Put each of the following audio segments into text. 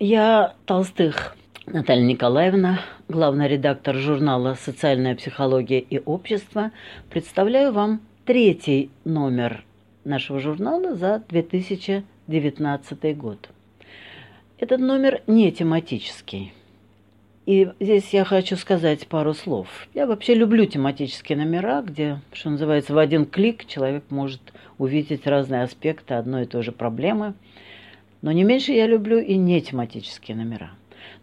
Я Толстых Наталья Николаевна, главный редактор журнала «Социальная психология и общество», представляю вам третий номер нашего журнала за 2019 год. Этот номер не тематический. И здесь я хочу сказать пару слов. Я вообще люблю тематические номера, где, что называется, в один клик человек может увидеть разные аспекты одной и той же проблемы. Но не меньше я люблю и не тематические номера.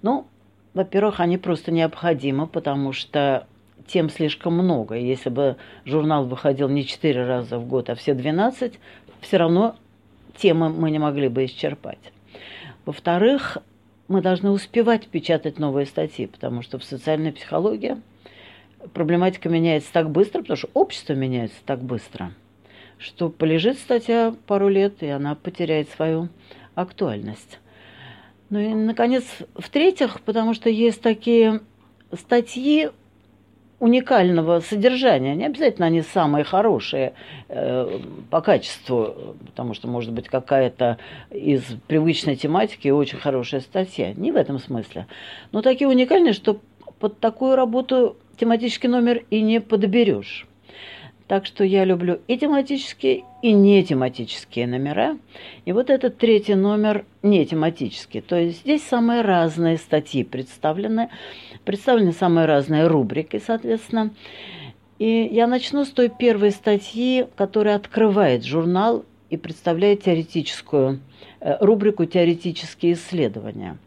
Ну, во-первых, они просто необходимы, потому что тем слишком много. Если бы журнал выходил не 4 раза в год, а все 12, все равно темы мы не могли бы исчерпать. Во-вторых, мы должны успевать печатать новые статьи, потому что в социальной психологии проблематика меняется так быстро, потому что общество меняется так быстро, что полежит статья пару лет, и она потеряет свою актуальность. Ну и, наконец, в-третьих, потому что есть такие статьи уникального содержания. Не обязательно они самые хорошие э, по качеству, потому что, может быть, какая-то из привычной тематики очень хорошая статья. Не в этом смысле. Но такие уникальные, что под такую работу тематический номер и не подберешь. Так что я люблю и тематические, и не тематические номера. И вот этот третий номер не тематический. То есть здесь самые разные статьи представлены. Представлены самые разные рубрики, соответственно. И я начну с той первой статьи, которая открывает журнал и представляет теоретическую э, рубрику «Теоретические исследования».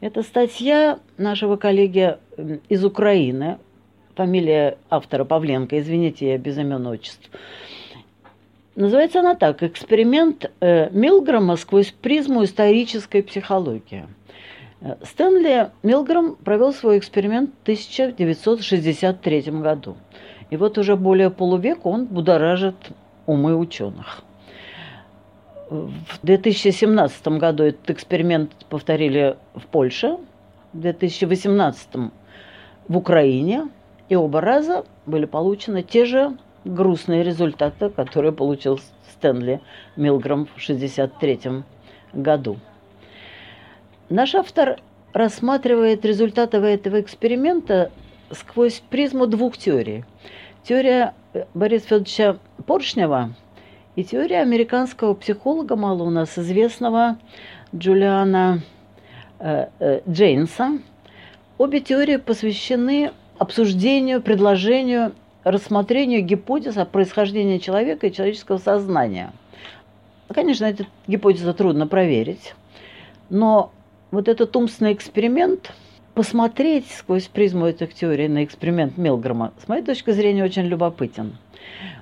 Это статья нашего коллеги из Украины, фамилия автора Павленко, извините, я без имен отчеств. Называется она так «Эксперимент э, Милгрома сквозь призму исторической психологии». Стэнли Милграм провел свой эксперимент в 1963 году. И вот уже более полувека он будоражит умы ученых. В 2017 году этот эксперимент повторили в Польше, в 2018 в Украине – и оба раза были получены те же грустные результаты, которые получил Стэнли Милграм в 1963 году. Наш автор рассматривает результаты этого эксперимента сквозь призму двух теорий. Теория Бориса Федоровича Поршнева и теория американского психолога, мало у нас известного, Джулиана э, э, Джейнса. Обе теории посвящены обсуждению, предложению, рассмотрению гипотез о происхождении человека и человеческого сознания. Конечно, эту гипотезу трудно проверить, но вот этот умственный эксперимент, посмотреть сквозь призму этих теорий на эксперимент Милгрома, с моей точки зрения, очень любопытен.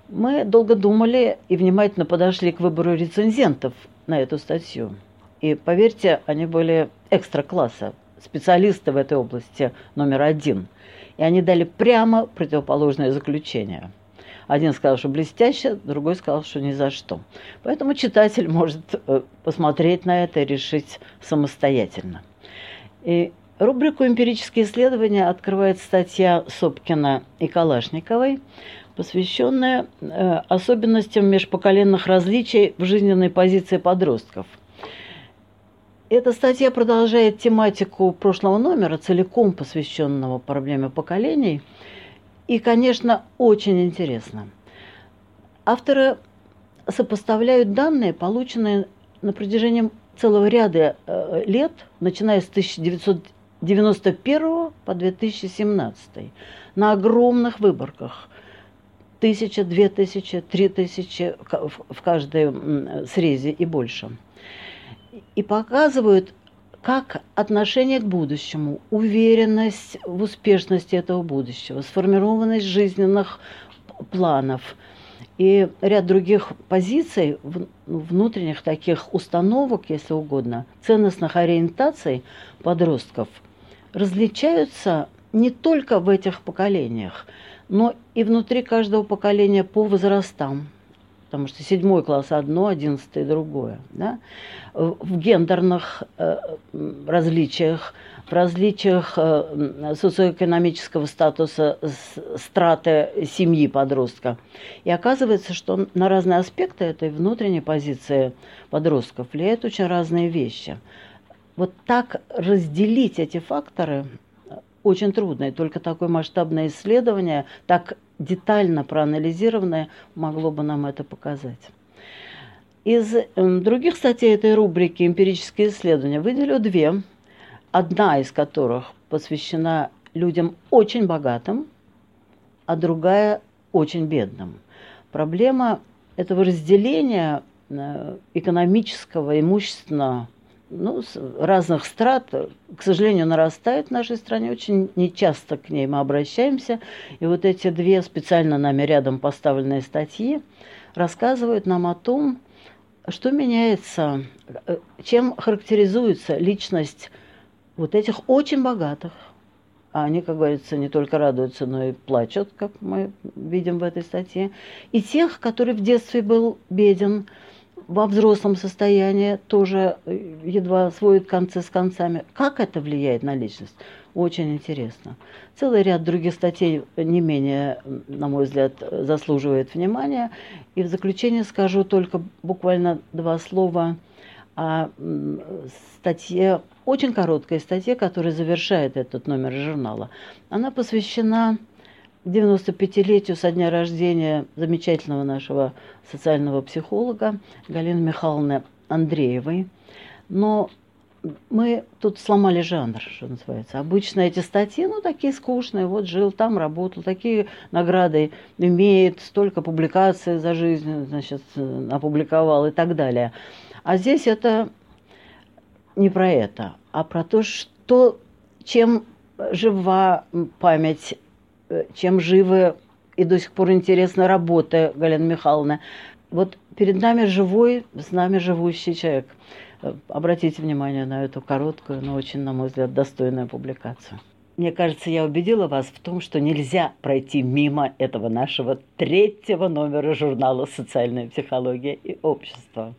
Мы долго думали и внимательно подошли к выбору рецензентов на эту статью. И поверьте, они были экстра-класса, специалисты в этой области номер один – и они дали прямо противоположное заключение. Один сказал, что блестяще, другой сказал, что ни за что. Поэтому читатель может э, посмотреть на это и решить самостоятельно. И рубрику «Эмпирические исследования» открывает статья Сопкина и Калашниковой, посвященная э, особенностям межпоколенных различий в жизненной позиции подростков – эта статья продолжает тематику прошлого номера, целиком посвященного проблеме поколений. И, конечно, очень интересно. Авторы сопоставляют данные, полученные на протяжении целого ряда э, лет, начиная с 1991 по 2017, на огромных выборках. Тысяча, две тысячи, три тысячи в каждой срезе и больше – и показывают, как отношение к будущему, уверенность в успешности этого будущего, сформированность жизненных планов и ряд других позиций, внутренних таких установок, если угодно, ценностных ориентаций подростков различаются не только в этих поколениях, но и внутри каждого поколения по возрастам потому что седьмой класс одно, одиннадцатый другое. Да? В гендерных э, различиях, в различиях э, социоэкономического статуса страты семьи подростка. И оказывается, что на разные аспекты этой внутренней позиции подростков влияют очень разные вещи. Вот так разделить эти факторы очень трудно, и только такое масштабное исследование, так детально проанализированное, могло бы нам это показать. Из эм, других статей этой рубрики «Эмпирические исследования» выделю две, одна из которых посвящена людям очень богатым, а другая очень бедным. Проблема этого разделения э, экономического, имущественного ну, разных страт, к сожалению, нарастает в нашей стране. Очень нечасто к ней мы обращаемся. И вот эти две специально нами рядом поставленные статьи рассказывают нам о том, что меняется, э, чем характеризуется личность вот этих очень богатых. А они, как говорится, не только радуются, но и плачут, как мы видим в этой статье. И тех, который в детстве был беден, во взрослом состоянии тоже э, едва сводит концы с концами. Как это влияет на личность? Очень интересно. Целый ряд других статей не менее, на мой взгляд, заслуживает внимания. И в заключение скажу только буквально два слова о статье, очень короткой статье, которая завершает этот номер журнала. Она посвящена 95-летию со дня рождения замечательного нашего социального психолога Галины Михайловны Андреевой. Но мы тут сломали жанр, что называется. Обычно эти статьи, ну, такие скучные. Вот жил там, работал, такие награды имеет, столько публикаций за жизнь, значит, опубликовал и так далее. А здесь это не про это, а про то, что, чем жива память чем живы и до сих пор интересна работа Галины Михайловны. Вот перед нами живой, с нами живущий человек. Э, обратите внимание на эту короткую, но очень, на мой взгляд, достойную публикацию. Мне кажется, я убедила вас в том, что нельзя пройти мимо этого нашего третьего номера журнала «Социальная психология и общество».